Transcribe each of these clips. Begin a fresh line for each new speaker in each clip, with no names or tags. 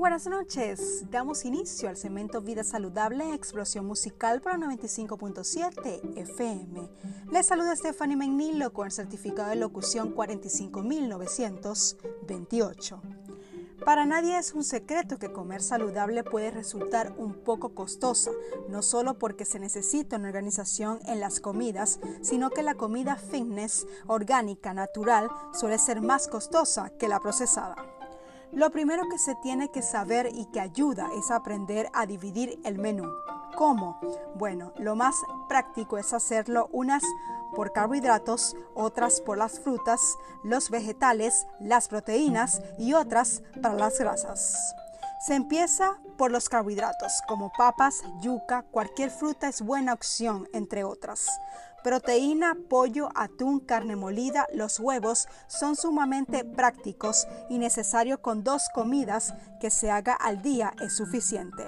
buenas noches. Damos inicio al segmento Vida Saludable Explosión Musical para 95.7 FM. Les saluda Stephanie Menilo con el certificado de locución 45928. Para nadie es un secreto que comer saludable puede resultar un poco costosa, no solo porque se necesita una organización en las comidas, sino que la comida fitness, orgánica, natural, suele ser más costosa que la procesada. Lo primero que se tiene que saber y que ayuda es aprender a dividir el menú. ¿Cómo? Bueno, lo más práctico es hacerlo unas por carbohidratos, otras por las frutas, los vegetales, las proteínas y otras para las grasas. Se empieza por los carbohidratos, como papas, yuca, cualquier fruta es buena opción, entre otras. Proteína, pollo, atún, carne molida, los huevos son sumamente prácticos y necesario con dos comidas que se haga al día es suficiente.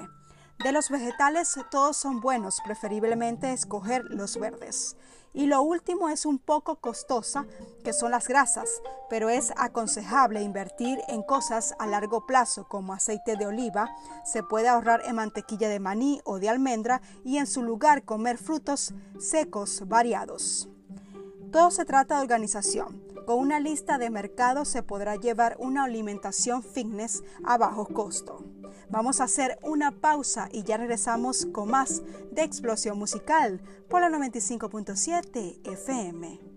De los vegetales todos son buenos, preferiblemente escoger los verdes. Y lo último es un poco costosa, que son las grasas, pero es aconsejable invertir en cosas a largo plazo como aceite de oliva, se puede ahorrar en mantequilla de maní o de almendra y en su lugar comer frutos secos variados. Todo se trata de organización. Con una lista de mercados se podrá llevar una alimentación fitness a bajo costo. Vamos a hacer una pausa y ya regresamos con más de Explosión Musical por la 95.7 FM.